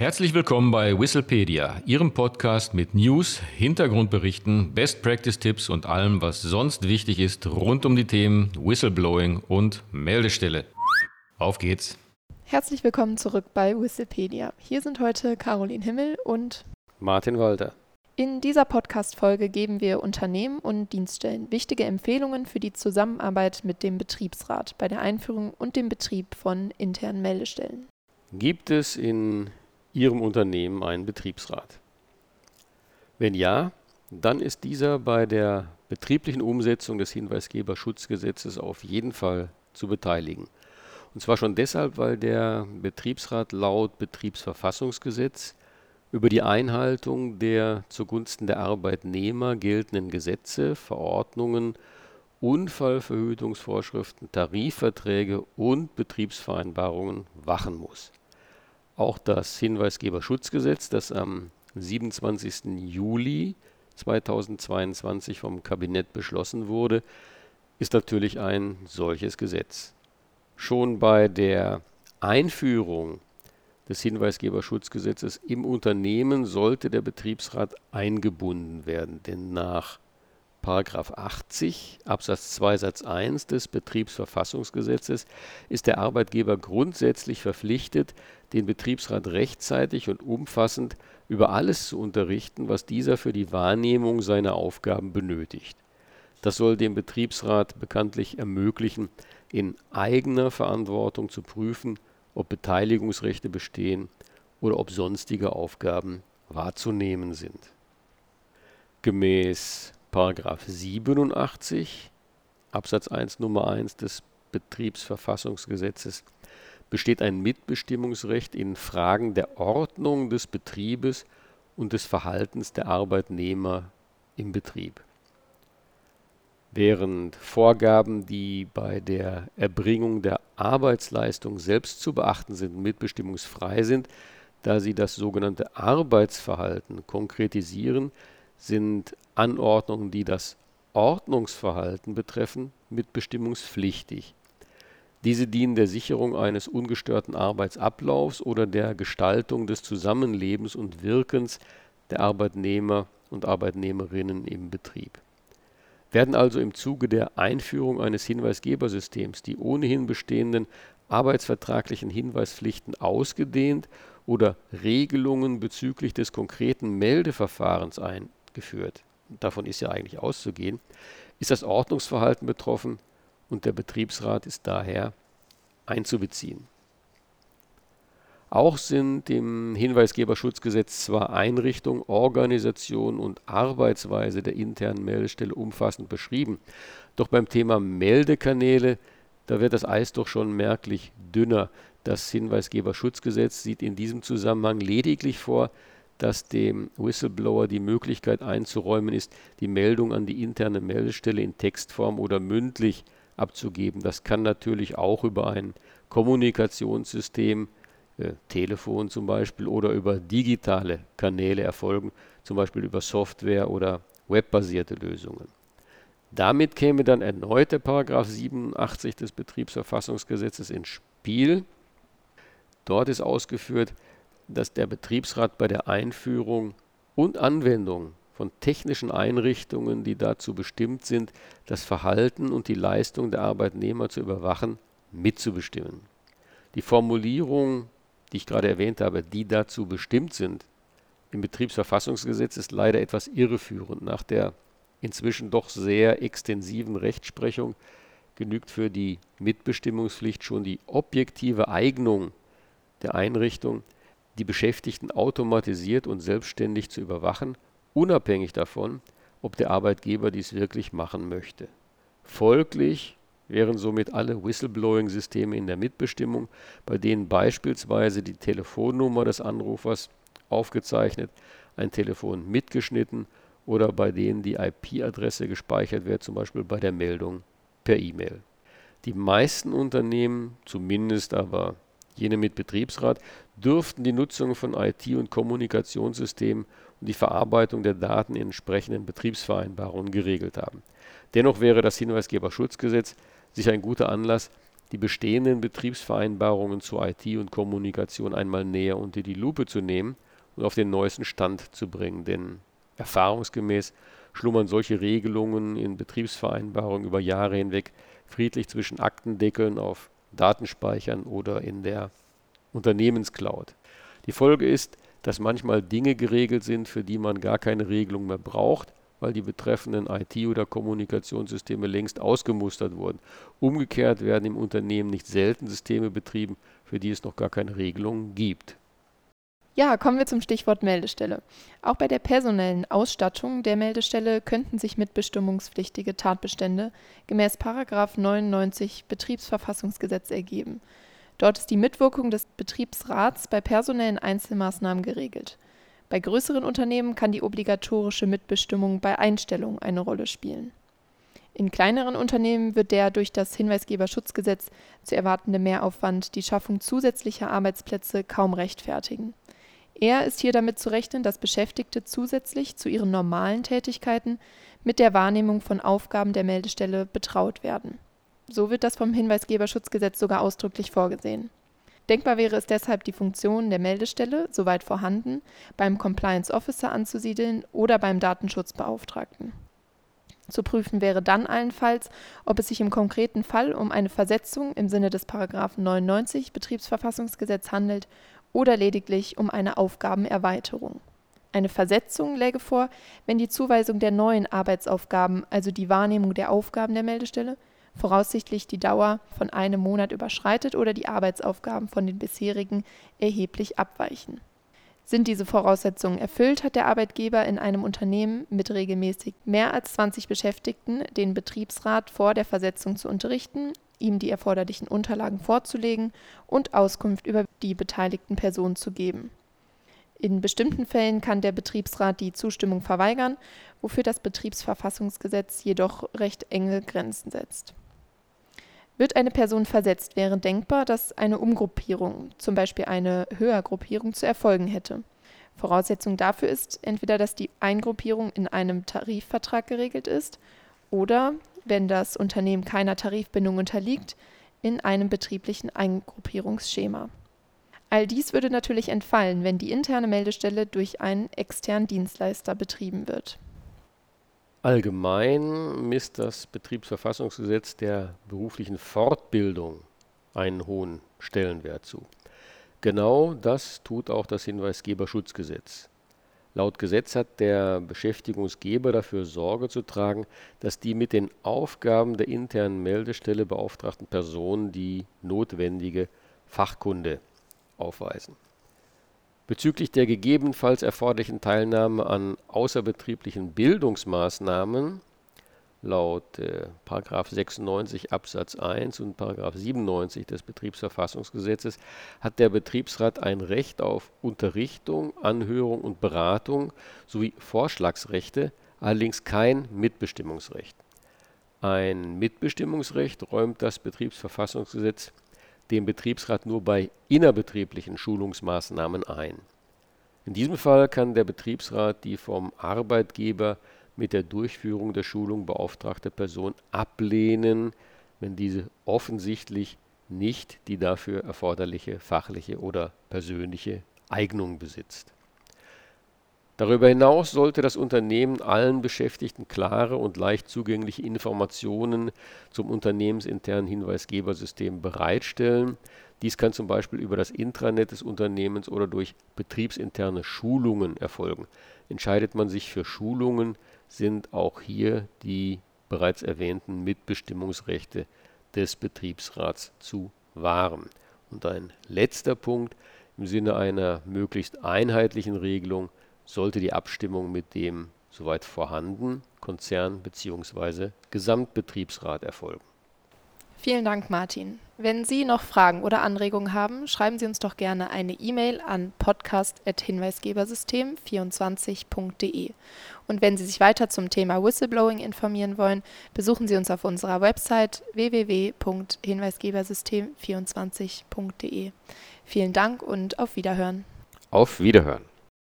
Herzlich willkommen bei Whistlepedia, Ihrem Podcast mit News, Hintergrundberichten, Best Practice Tipps und allem, was sonst wichtig ist rund um die Themen Whistleblowing und Meldestelle. Auf geht's! Herzlich willkommen zurück bei Whistlepedia. Hier sind heute Caroline Himmel und Martin Walter. In dieser Podcast-Folge geben wir Unternehmen und Dienststellen wichtige Empfehlungen für die Zusammenarbeit mit dem Betriebsrat bei der Einführung und dem Betrieb von internen Meldestellen. Gibt es in Ihrem Unternehmen einen Betriebsrat? Wenn ja, dann ist dieser bei der betrieblichen Umsetzung des Hinweisgeberschutzgesetzes auf jeden Fall zu beteiligen. Und zwar schon deshalb, weil der Betriebsrat laut Betriebsverfassungsgesetz über die Einhaltung der zugunsten der Arbeitnehmer geltenden Gesetze, Verordnungen, Unfallverhütungsvorschriften, Tarifverträge und Betriebsvereinbarungen wachen muss. Auch das Hinweisgeberschutzgesetz, das am 27. Juli 2022 vom Kabinett beschlossen wurde, ist natürlich ein solches Gesetz. Schon bei der Einführung des Hinweisgeberschutzgesetzes im Unternehmen sollte der Betriebsrat eingebunden werden, denn nach 80 Absatz 2 Satz 1 des Betriebsverfassungsgesetzes ist der Arbeitgeber grundsätzlich verpflichtet, den Betriebsrat rechtzeitig und umfassend über alles zu unterrichten, was dieser für die Wahrnehmung seiner Aufgaben benötigt. Das soll dem Betriebsrat bekanntlich ermöglichen, in eigener Verantwortung zu prüfen, ob Beteiligungsrechte bestehen oder ob sonstige Aufgaben wahrzunehmen sind. Gemäß 87 Absatz 1 Nummer 1 des Betriebsverfassungsgesetzes besteht ein Mitbestimmungsrecht in Fragen der Ordnung des Betriebes und des Verhaltens der Arbeitnehmer im Betrieb. Während Vorgaben, die bei der Erbringung der Arbeitsleistung selbst zu beachten sind, mitbestimmungsfrei sind, da sie das sogenannte Arbeitsverhalten konkretisieren, sind Anordnungen, die das Ordnungsverhalten betreffen, mitbestimmungspflichtig. Diese dienen der Sicherung eines ungestörten Arbeitsablaufs oder der Gestaltung des Zusammenlebens und Wirkens der Arbeitnehmer und Arbeitnehmerinnen im Betrieb. Werden also im Zuge der Einführung eines Hinweisgebersystems die ohnehin bestehenden arbeitsvertraglichen Hinweispflichten ausgedehnt oder Regelungen bezüglich des konkreten Meldeverfahrens eingeführt, davon ist ja eigentlich auszugehen, ist das Ordnungsverhalten betroffen und der Betriebsrat ist daher einzubeziehen. Auch sind im Hinweisgeberschutzgesetz zwar Einrichtung, Organisation und Arbeitsweise der internen Meldestelle umfassend beschrieben, doch beim Thema Meldekanäle, da wird das Eis doch schon merklich dünner. Das Hinweisgeberschutzgesetz sieht in diesem Zusammenhang lediglich vor, dass dem Whistleblower die Möglichkeit einzuräumen ist, die Meldung an die interne Meldestelle in Textform oder mündlich abzugeben. Das kann natürlich auch über ein Kommunikationssystem, äh, Telefon zum Beispiel, oder über digitale Kanäle erfolgen, zum Beispiel über Software oder webbasierte Lösungen. Damit käme dann erneut der Paragraph 87 des Betriebsverfassungsgesetzes ins Spiel. Dort ist ausgeführt, dass der Betriebsrat bei der Einführung und Anwendung von technischen Einrichtungen, die dazu bestimmt sind, das Verhalten und die Leistung der Arbeitnehmer zu überwachen, mitzubestimmen. Die Formulierung, die ich gerade erwähnt habe, die dazu bestimmt sind, im Betriebsverfassungsgesetz ist leider etwas irreführend. Nach der inzwischen doch sehr extensiven Rechtsprechung genügt für die Mitbestimmungspflicht schon die objektive Eignung der Einrichtung, die Beschäftigten automatisiert und selbstständig zu überwachen unabhängig davon, ob der Arbeitgeber dies wirklich machen möchte. Folglich wären somit alle Whistleblowing-Systeme in der Mitbestimmung, bei denen beispielsweise die Telefonnummer des Anrufers aufgezeichnet, ein Telefon mitgeschnitten oder bei denen die IP-Adresse gespeichert wird, zum Beispiel bei der Meldung per E-Mail. Die meisten Unternehmen, zumindest aber jene mit Betriebsrat, dürften die Nutzung von IT- und Kommunikationssystemen und die Verarbeitung der Daten in entsprechenden Betriebsvereinbarungen geregelt haben. Dennoch wäre das Hinweisgeberschutzgesetz sicher ein guter Anlass, die bestehenden Betriebsvereinbarungen zur IT und Kommunikation einmal näher unter die Lupe zu nehmen und auf den neuesten Stand zu bringen. Denn erfahrungsgemäß schlummern solche Regelungen in Betriebsvereinbarungen über Jahre hinweg friedlich zwischen Aktendeckeln auf Datenspeichern oder in der Unternehmenscloud. Die Folge ist, dass manchmal Dinge geregelt sind, für die man gar keine Regelung mehr braucht, weil die betreffenden IT- oder Kommunikationssysteme längst ausgemustert wurden. Umgekehrt werden im Unternehmen nicht selten Systeme betrieben, für die es noch gar keine Regelung gibt. Ja, kommen wir zum Stichwort Meldestelle. Auch bei der personellen Ausstattung der Meldestelle könnten sich mitbestimmungspflichtige Tatbestände gemäß 99 Betriebsverfassungsgesetz ergeben. Dort ist die Mitwirkung des Betriebsrats bei personellen Einzelmaßnahmen geregelt. Bei größeren Unternehmen kann die obligatorische Mitbestimmung bei Einstellungen eine Rolle spielen. In kleineren Unternehmen wird der durch das Hinweisgeberschutzgesetz zu erwartende Mehraufwand die Schaffung zusätzlicher Arbeitsplätze kaum rechtfertigen. Eher ist hier damit zu rechnen, dass Beschäftigte zusätzlich zu ihren normalen Tätigkeiten mit der Wahrnehmung von Aufgaben der Meldestelle betraut werden. So wird das vom Hinweisgeberschutzgesetz sogar ausdrücklich vorgesehen Denkbar wäre es deshalb, die Funktion der Meldestelle, soweit vorhanden, beim Compliance Officer anzusiedeln oder beim Datenschutzbeauftragten. Zu prüfen wäre dann allenfalls, ob es sich im konkreten Fall um eine Versetzung im Sinne des § 99 Betriebsverfassungsgesetz handelt oder lediglich um eine Aufgabenerweiterung. Eine Versetzung läge vor, wenn die Zuweisung der neuen Arbeitsaufgaben, also die Wahrnehmung der Aufgaben der Meldestelle, voraussichtlich die Dauer von einem Monat überschreitet oder die Arbeitsaufgaben von den bisherigen erheblich abweichen. Sind diese Voraussetzungen erfüllt, hat der Arbeitgeber in einem Unternehmen mit regelmäßig mehr als 20 Beschäftigten den Betriebsrat vor der Versetzung zu unterrichten, ihm die erforderlichen Unterlagen vorzulegen und Auskunft über die beteiligten Personen zu geben. In bestimmten Fällen kann der Betriebsrat die Zustimmung verweigern, wofür das Betriebsverfassungsgesetz jedoch recht enge Grenzen setzt. Wird eine Person versetzt, wäre denkbar, dass eine Umgruppierung, zum Beispiel eine Höhergruppierung, zu erfolgen hätte. Voraussetzung dafür ist entweder, dass die Eingruppierung in einem Tarifvertrag geregelt ist oder, wenn das Unternehmen keiner Tarifbindung unterliegt, in einem betrieblichen Eingruppierungsschema. All dies würde natürlich entfallen, wenn die interne Meldestelle durch einen externen Dienstleister betrieben wird. Allgemein misst das Betriebsverfassungsgesetz der beruflichen Fortbildung einen hohen Stellenwert zu. Genau das tut auch das Hinweisgeberschutzgesetz. Laut Gesetz hat der Beschäftigungsgeber dafür Sorge zu tragen, dass die mit den Aufgaben der internen Meldestelle beauftragten Personen die notwendige Fachkunde aufweisen Bezüglich der gegebenenfalls erforderlichen Teilnahme an außerbetrieblichen Bildungsmaßnahmen laut äh, 96 Absatz 1 und 97 des Betriebsverfassungsgesetzes hat der Betriebsrat ein Recht auf Unterrichtung, Anhörung und Beratung sowie Vorschlagsrechte, allerdings kein Mitbestimmungsrecht. Ein Mitbestimmungsrecht räumt das Betriebsverfassungsgesetz dem Betriebsrat nur bei innerbetrieblichen Schulungsmaßnahmen ein. In diesem Fall kann der Betriebsrat die vom Arbeitgeber mit der Durchführung der Schulung beauftragte Person ablehnen, wenn diese offensichtlich nicht die dafür erforderliche fachliche oder persönliche Eignung besitzt Darüber hinaus sollte das Unternehmen allen Beschäftigten klare und leicht zugängliche Informationen zum unternehmensinternen Hinweisgebersystem bereitstellen. Dies kann zum Beispiel über das Intranet des Unternehmens oder durch betriebsinterne Schulungen erfolgen. Entscheidet man sich für Schulungen, sind auch hier die bereits erwähnten Mitbestimmungsrechte des Betriebsrats zu wahren. Und ein letzter Punkt im Sinne einer möglichst einheitlichen Regelung sollte die Abstimmung mit dem soweit vorhanden Konzern bzw. Gesamtbetriebsrat erfolgen. Vielen Dank, Martin. Wenn Sie noch Fragen oder Anregungen haben, schreiben Sie uns doch gerne eine E-Mail an podcast.hinweisgebersystem24.de. Und wenn Sie sich weiter zum Thema Whistleblowing informieren wollen, besuchen Sie uns auf unserer Website www.hinweisgebersystem24.de. Vielen Dank und auf Wiederhören. Auf Wiederhören.